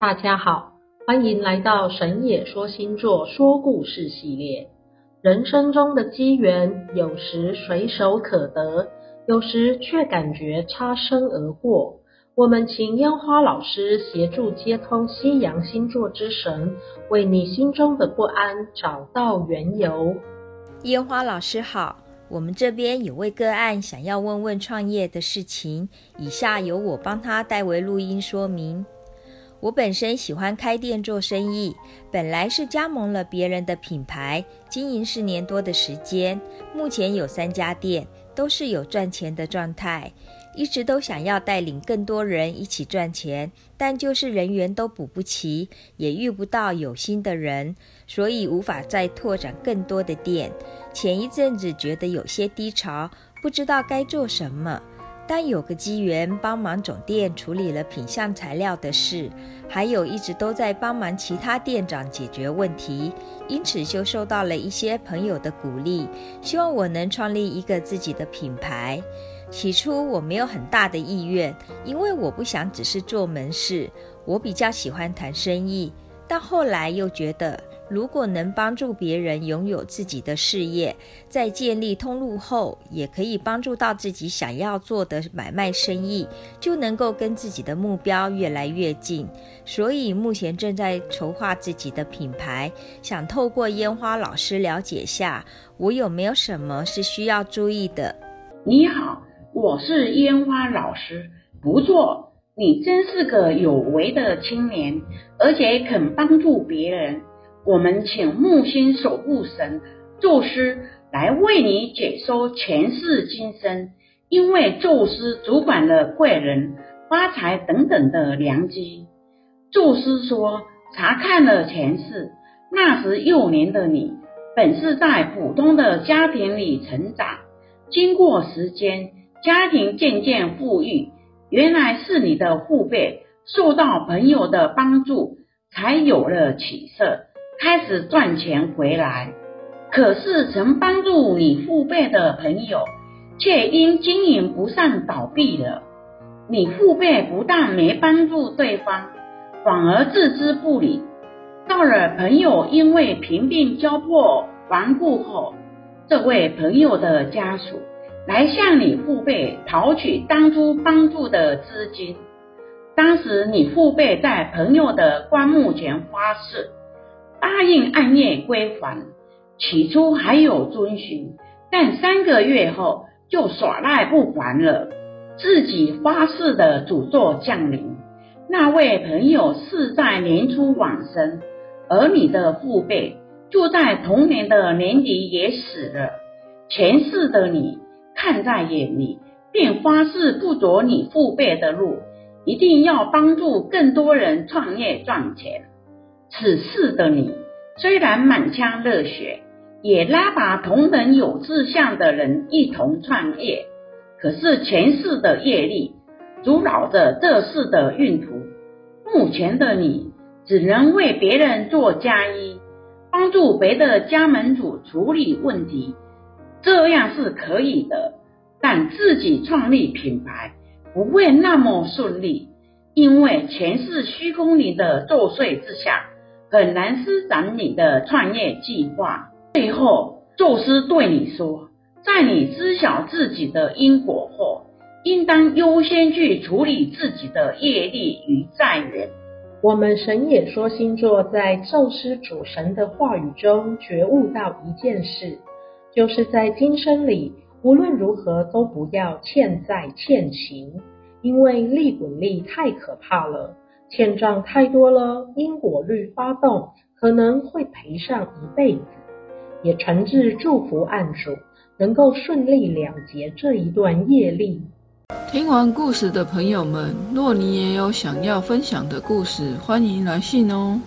大家好，欢迎来到神野说星座说故事系列。人生中的机缘，有时随手可得，有时却感觉擦身而过。我们请烟花老师协助接通西洋星座之神，为你心中的不安找到缘由。烟花老师好，我们这边有位个案想要问问创业的事情，以下由我帮他代为录音说明。我本身喜欢开店做生意，本来是加盟了别人的品牌，经营四年多的时间，目前有三家店，都是有赚钱的状态。一直都想要带领更多人一起赚钱，但就是人员都补不齐，也遇不到有心的人，所以无法再拓展更多的店。前一阵子觉得有些低潮，不知道该做什么。但有个机缘，帮忙总店处理了品相材料的事，还有一直都在帮忙其他店长解决问题，因此就受到了一些朋友的鼓励，希望我能创立一个自己的品牌。起初我没有很大的意愿，因为我不想只是做门市，我比较喜欢谈生意。但后来又觉得，如果能帮助别人拥有自己的事业，在建立通路后，也可以帮助到自己想要做的买卖生意，就能够跟自己的目标越来越近。所以目前正在筹划自己的品牌，想透过烟花老师了解下，我有没有什么是需要注意的。你好，我是烟花老师，不错，你真是个有为的青年，而且肯帮助别人。我们请木星守护神宙斯来为你解说前世今生，因为宙斯主管了贵人、发财等等的良机。宙斯说，查看了前世，那时幼年的你本是在普通的家庭里成长，经过时间，家庭渐渐富裕，原来是你的父辈受到朋友的帮助，才有了起色。开始赚钱回来，可是曾帮助你父辈的朋友，却因经营不善倒闭了。你父辈不但没帮助对方，反而置之不理。到了朋友因为贫病交迫亡故后，这位朋友的家属来向你父辈讨取当初帮助的资金。当时你父辈在朋友的棺木前发誓。答应按月归还，起初还有遵循，但三个月后就耍赖不还了。自己发誓的诅咒降临，那位朋友是在年初往生，而你的父辈就在同年的年底也死了。前世的你看在眼里，便发誓不走你父辈的路，一定要帮助更多人创业赚钱。此事的你，虽然满腔热血，也拉拔同等有志向的人一同创业，可是前世的业力阻挠着这世的运途。目前的你，只能为别人做嫁衣，帮助别的家门主处理问题，这样是可以的。但自己创立品牌，不会那么顺利，因为前世虚空里的作祟之下。很难施展你的创业计划。最后，宙斯对你说：“在你知晓自己的因果后，应当优先去处理自己的业力与债缘。”我们神野说星座在宙斯主神的话语中觉悟到一件事，就是在今生里，无论如何都不要欠债欠情，因为利滚利太可怕了。欠账太多了，因果律发动，可能会赔上一辈子。也诚挚祝福案主能够顺利了结这一段业力。听完故事的朋友们，若你也有想要分享的故事，欢迎来信哦。